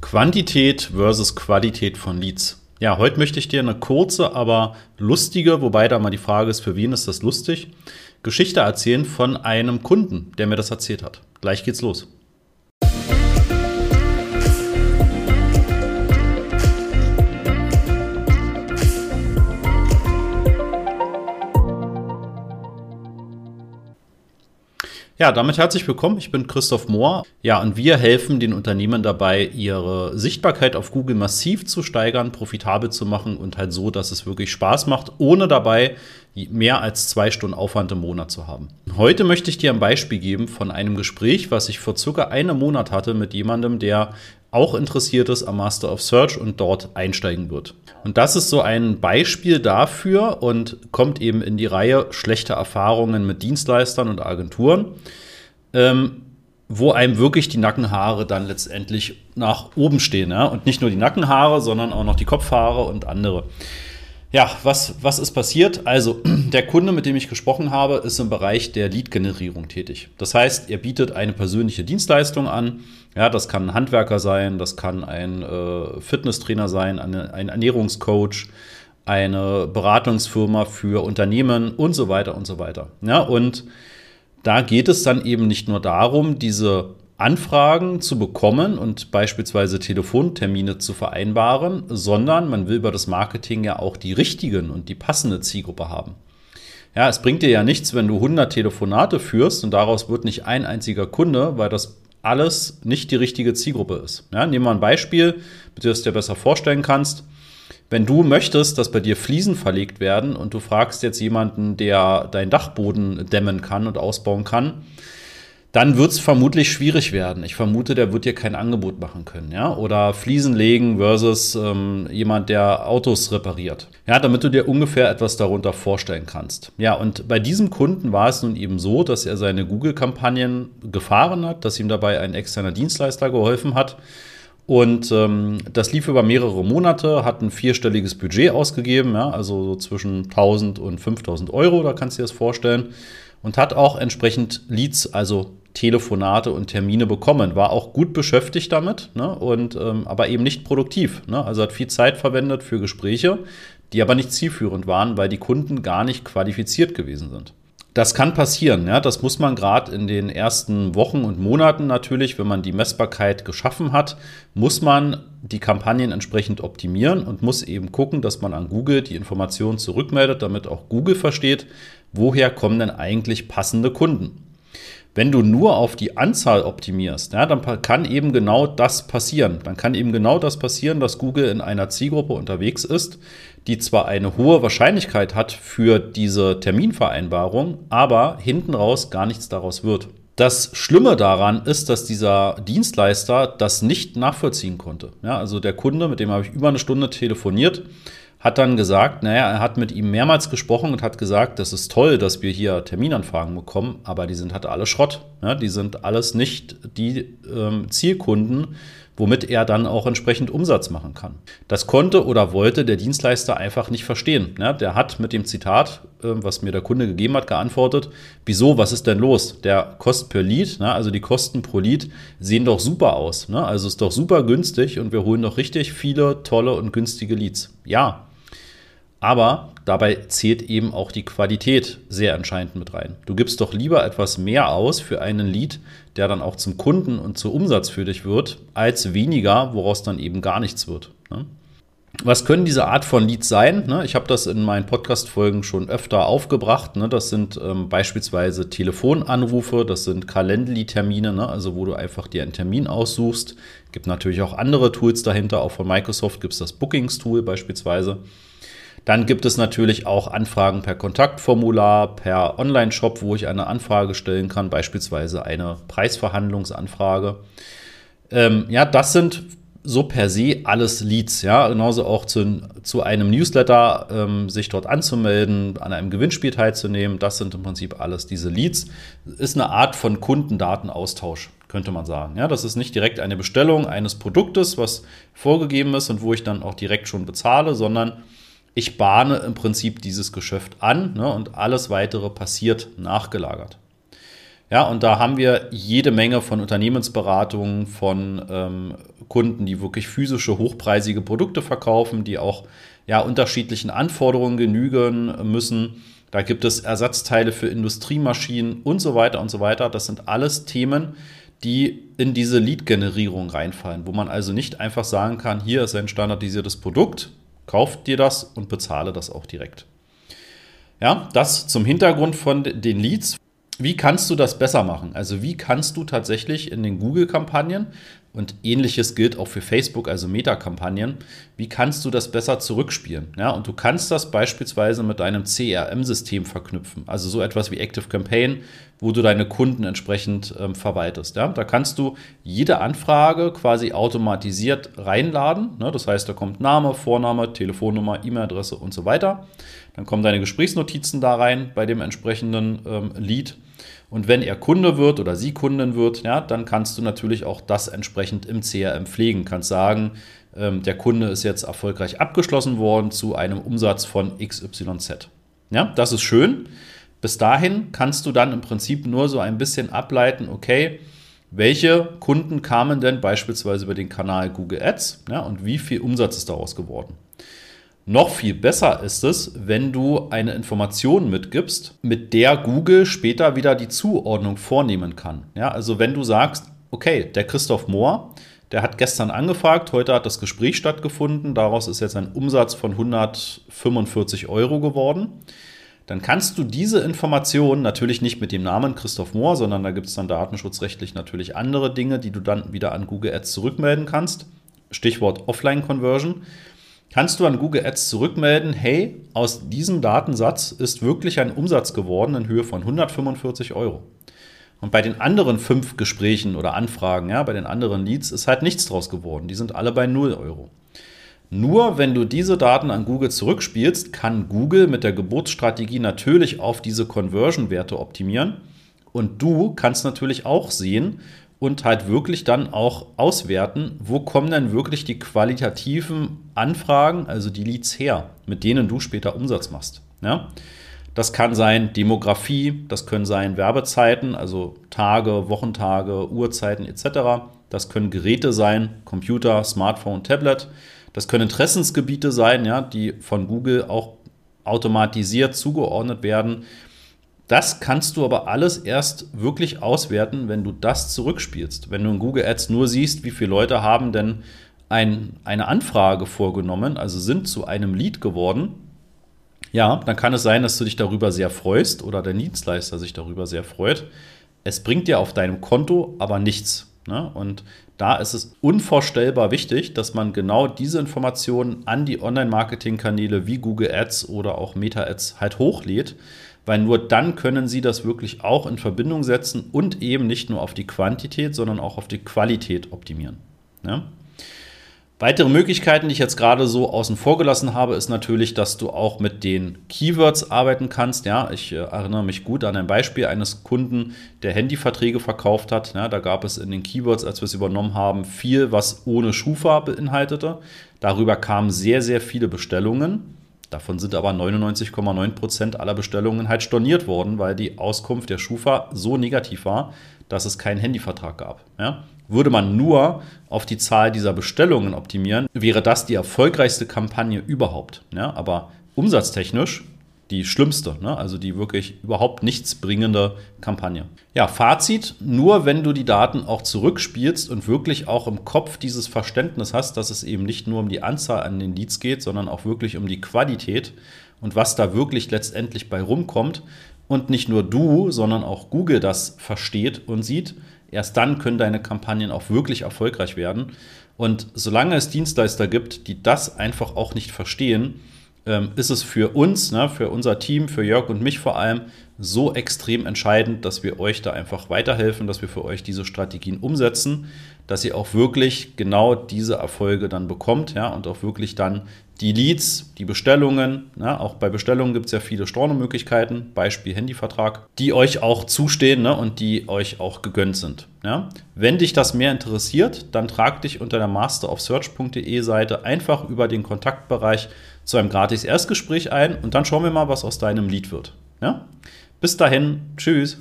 Quantität versus Qualität von Leads. Ja, heute möchte ich dir eine kurze, aber lustige, wobei da mal die Frage ist, für wen ist das lustig, Geschichte erzählen von einem Kunden, der mir das erzählt hat. Gleich geht's los. Ja, damit herzlich willkommen. Ich bin Christoph Mohr. Ja, und wir helfen den Unternehmen dabei, ihre Sichtbarkeit auf Google massiv zu steigern, profitabel zu machen und halt so, dass es wirklich Spaß macht, ohne dabei mehr als zwei Stunden Aufwand im Monat zu haben. Heute möchte ich dir ein Beispiel geben von einem Gespräch, was ich vor circa einem Monat hatte mit jemandem, der auch interessiert ist am Master of Search und dort einsteigen wird. Und das ist so ein Beispiel dafür und kommt eben in die Reihe schlechter Erfahrungen mit Dienstleistern und Agenturen, ähm, wo einem wirklich die Nackenhaare dann letztendlich nach oben stehen. Ja? Und nicht nur die Nackenhaare, sondern auch noch die Kopfhaare und andere. Ja, was, was ist passiert? Also, der Kunde, mit dem ich gesprochen habe, ist im Bereich der Lead-Generierung tätig. Das heißt, er bietet eine persönliche Dienstleistung an. Ja, das kann ein Handwerker sein, das kann ein äh, Fitnesstrainer sein, eine, ein Ernährungscoach, eine Beratungsfirma für Unternehmen und so weiter und so weiter. Ja, und da geht es dann eben nicht nur darum, diese Anfragen zu bekommen und beispielsweise Telefontermine zu vereinbaren, sondern man will über das Marketing ja auch die richtigen und die passende Zielgruppe haben. Ja, es bringt dir ja nichts, wenn du 100 Telefonate führst und daraus wird nicht ein einziger Kunde, weil das alles nicht die richtige Zielgruppe ist. Ja, nehmen wir ein Beispiel, mit dem du es dir besser vorstellen kannst. Wenn du möchtest, dass bei dir Fliesen verlegt werden und du fragst jetzt jemanden, der deinen Dachboden dämmen kann und ausbauen kann, dann wird es vermutlich schwierig werden. Ich vermute, der wird dir kein Angebot machen können, ja. Oder Fliesen legen versus ähm, jemand, der Autos repariert. Ja, damit du dir ungefähr etwas darunter vorstellen kannst. Ja, und bei diesem Kunden war es nun eben so, dass er seine Google-Kampagnen gefahren hat, dass ihm dabei ein externer Dienstleister geholfen hat. Und ähm, das lief über mehrere Monate, hat ein vierstelliges Budget ausgegeben, ja, also so zwischen 1000 und 5000 Euro, da kannst du dir das vorstellen und hat auch entsprechend Leads, also Telefonate und Termine bekommen. War auch gut beschäftigt damit, ne? und, ähm, aber eben nicht produktiv. Ne? Also hat viel Zeit verwendet für Gespräche, die aber nicht zielführend waren, weil die Kunden gar nicht qualifiziert gewesen sind. Das kann passieren, ja. Das muss man gerade in den ersten Wochen und Monaten natürlich, wenn man die Messbarkeit geschaffen hat, muss man die Kampagnen entsprechend optimieren und muss eben gucken, dass man an Google die Informationen zurückmeldet, damit auch Google versteht, woher kommen denn eigentlich passende Kunden. Wenn du nur auf die Anzahl optimierst, ja, dann kann eben genau das passieren. Dann kann eben genau das passieren, dass Google in einer Zielgruppe unterwegs ist, die zwar eine hohe Wahrscheinlichkeit hat für diese Terminvereinbarung, aber hinten raus gar nichts daraus wird. Das Schlimme daran ist, dass dieser Dienstleister das nicht nachvollziehen konnte. Ja, also der Kunde, mit dem habe ich über eine Stunde telefoniert, hat dann gesagt, naja, er hat mit ihm mehrmals gesprochen und hat gesagt, das ist toll, dass wir hier Terminanfragen bekommen, aber die sind halt alle Schrott. Ja, die sind alles nicht die ähm, Zielkunden, womit er dann auch entsprechend Umsatz machen kann. Das konnte oder wollte der Dienstleister einfach nicht verstehen. Ja, der hat mit dem Zitat, äh, was mir der Kunde gegeben hat, geantwortet, wieso, was ist denn los? Der Kost per Lead, ne, also die Kosten pro Lead, sehen doch super aus. Ne? Also ist doch super günstig und wir holen doch richtig viele tolle und günstige Leads. Ja, aber dabei zählt eben auch die Qualität sehr entscheidend mit rein. Du gibst doch lieber etwas mehr aus für einen Lead, der dann auch zum Kunden und zu Umsatz für dich wird, als weniger, woraus dann eben gar nichts wird. Ne? Was können diese Art von Leads sein? Ne? Ich habe das in meinen Podcast-Folgen schon öfter aufgebracht. Ne? Das sind ähm, beispielsweise Telefonanrufe, das sind Calendly-Termine, also wo du einfach dir einen Termin aussuchst. Gibt natürlich auch andere Tools dahinter. Auch von Microsoft gibt es das Bookings-Tool beispielsweise. Dann gibt es natürlich auch Anfragen per Kontaktformular, per Online-Shop, wo ich eine Anfrage stellen kann, beispielsweise eine Preisverhandlungsanfrage. Ähm, ja, das sind so per se alles Leads, ja, genauso auch zu, zu einem Newsletter ähm, sich dort anzumelden, an einem Gewinnspiel teilzunehmen, das sind im Prinzip alles diese Leads. Ist eine Art von Kundendatenaustausch, könnte man sagen. Ja, das ist nicht direkt eine Bestellung eines Produktes, was vorgegeben ist und wo ich dann auch direkt schon bezahle, sondern ich bahne im Prinzip dieses Geschäft an ne, und alles weitere passiert nachgelagert. Ja, und da haben wir jede Menge von Unternehmensberatungen, von ähm, Kunden, die wirklich physische, hochpreisige Produkte verkaufen, die auch ja, unterschiedlichen Anforderungen genügen müssen. Da gibt es Ersatzteile für Industriemaschinen und so weiter und so weiter. Das sind alles Themen, die in diese Lead-Generierung reinfallen, wo man also nicht einfach sagen kann, hier ist ein standardisiertes Produkt, kauft dir das und bezahle das auch direkt. Ja, das zum Hintergrund von den Leads. Wie kannst du das besser machen? Also wie kannst du tatsächlich in den Google-Kampagnen und ähnliches gilt auch für Facebook, also Meta-Kampagnen, wie kannst du das besser zurückspielen? Ja, und du kannst das beispielsweise mit deinem CRM-System verknüpfen, also so etwas wie Active Campaign, wo du deine Kunden entsprechend ähm, verwaltest. Ja, da kannst du jede Anfrage quasi automatisiert reinladen. Ne? Das heißt, da kommt Name, Vorname, Telefonnummer, E-Mail-Adresse und so weiter. Dann kommen deine Gesprächsnotizen da rein bei dem entsprechenden ähm, Lead. Und wenn er Kunde wird oder sie Kundin wird, ja, dann kannst du natürlich auch das entsprechend im CRM pflegen. Kannst sagen, ähm, der Kunde ist jetzt erfolgreich abgeschlossen worden zu einem Umsatz von XYZ. Ja, das ist schön. Bis dahin kannst du dann im Prinzip nur so ein bisschen ableiten, okay, welche Kunden kamen denn beispielsweise über den Kanal Google Ads ja, und wie viel Umsatz ist daraus geworden. Noch viel besser ist es, wenn du eine Information mitgibst, mit der Google später wieder die Zuordnung vornehmen kann. Ja, also wenn du sagst, okay, der Christoph Mohr, der hat gestern angefragt, heute hat das Gespräch stattgefunden, daraus ist jetzt ein Umsatz von 145 Euro geworden. Dann kannst du diese Information natürlich nicht mit dem Namen Christoph Mohr, sondern da gibt es dann datenschutzrechtlich natürlich andere Dinge, die du dann wieder an Google Ads zurückmelden kannst. Stichwort Offline-Conversion kannst du an Google Ads zurückmelden, hey, aus diesem Datensatz ist wirklich ein Umsatz geworden in Höhe von 145 Euro. Und bei den anderen fünf Gesprächen oder Anfragen, ja, bei den anderen Leads ist halt nichts draus geworden. Die sind alle bei 0 Euro. Nur wenn du diese Daten an Google zurückspielst, kann Google mit der Geburtsstrategie natürlich auf diese Conversion-Werte optimieren. Und du kannst natürlich auch sehen, und halt wirklich dann auch auswerten, wo kommen denn wirklich die qualitativen Anfragen, also die Leads her, mit denen du später Umsatz machst. Ja? Das kann sein Demografie, das können sein Werbezeiten, also Tage, Wochentage, Uhrzeiten etc. Das können Geräte sein, Computer, Smartphone, Tablet. Das können Interessensgebiete sein, ja, die von Google auch automatisiert zugeordnet werden. Das kannst du aber alles erst wirklich auswerten, wenn du das zurückspielst. Wenn du in Google Ads nur siehst, wie viele Leute haben denn ein, eine Anfrage vorgenommen, also sind zu einem Lead geworden, ja, dann kann es sein, dass du dich darüber sehr freust oder der Dienstleister sich darüber sehr freut. Es bringt dir auf deinem Konto aber nichts. Ne? Und da ist es unvorstellbar wichtig, dass man genau diese Informationen an die Online-Marketing-Kanäle wie Google Ads oder auch Meta Ads halt hochlädt weil nur dann können Sie das wirklich auch in Verbindung setzen und eben nicht nur auf die Quantität, sondern auch auf die Qualität optimieren. Ja? Weitere Möglichkeiten, die ich jetzt gerade so außen vor gelassen habe, ist natürlich, dass du auch mit den Keywords arbeiten kannst. Ja, ich äh, erinnere mich gut an ein Beispiel eines Kunden, der Handyverträge verkauft hat. Ja, da gab es in den Keywords, als wir es übernommen haben, viel, was ohne Schufa beinhaltete. Darüber kamen sehr, sehr viele Bestellungen. Davon sind aber 99,9 Prozent aller Bestellungen halt storniert worden, weil die Auskunft der Schufa so negativ war, dass es keinen Handyvertrag gab. Ja? Würde man nur auf die Zahl dieser Bestellungen optimieren, wäre das die erfolgreichste Kampagne überhaupt. Ja? Aber umsatztechnisch die schlimmste, ne? also die wirklich überhaupt nichts bringende Kampagne. Ja, Fazit, nur wenn du die Daten auch zurückspielst und wirklich auch im Kopf dieses Verständnis hast, dass es eben nicht nur um die Anzahl an den Leads geht, sondern auch wirklich um die Qualität und was da wirklich letztendlich bei rumkommt und nicht nur du, sondern auch Google das versteht und sieht, erst dann können deine Kampagnen auch wirklich erfolgreich werden. Und solange es Dienstleister gibt, die das einfach auch nicht verstehen, ähm, ist es für uns, ne, für unser Team, für Jörg und mich vor allem, so extrem entscheidend, dass wir euch da einfach weiterhelfen, dass wir für euch diese Strategien umsetzen, dass ihr auch wirklich genau diese Erfolge dann bekommt, ja, und auch wirklich dann die Leads, die Bestellungen, ja, auch bei Bestellungen gibt es ja viele Stornomöglichkeiten, Beispiel Handyvertrag, die euch auch zustehen ne, und die euch auch gegönnt sind. Ja. Wenn dich das mehr interessiert, dann trag dich unter der masterofsearch.de Seite einfach über den Kontaktbereich zu einem gratis Erstgespräch ein und dann schauen wir mal, was aus deinem Lied wird. Ja? Bis dahin, tschüss.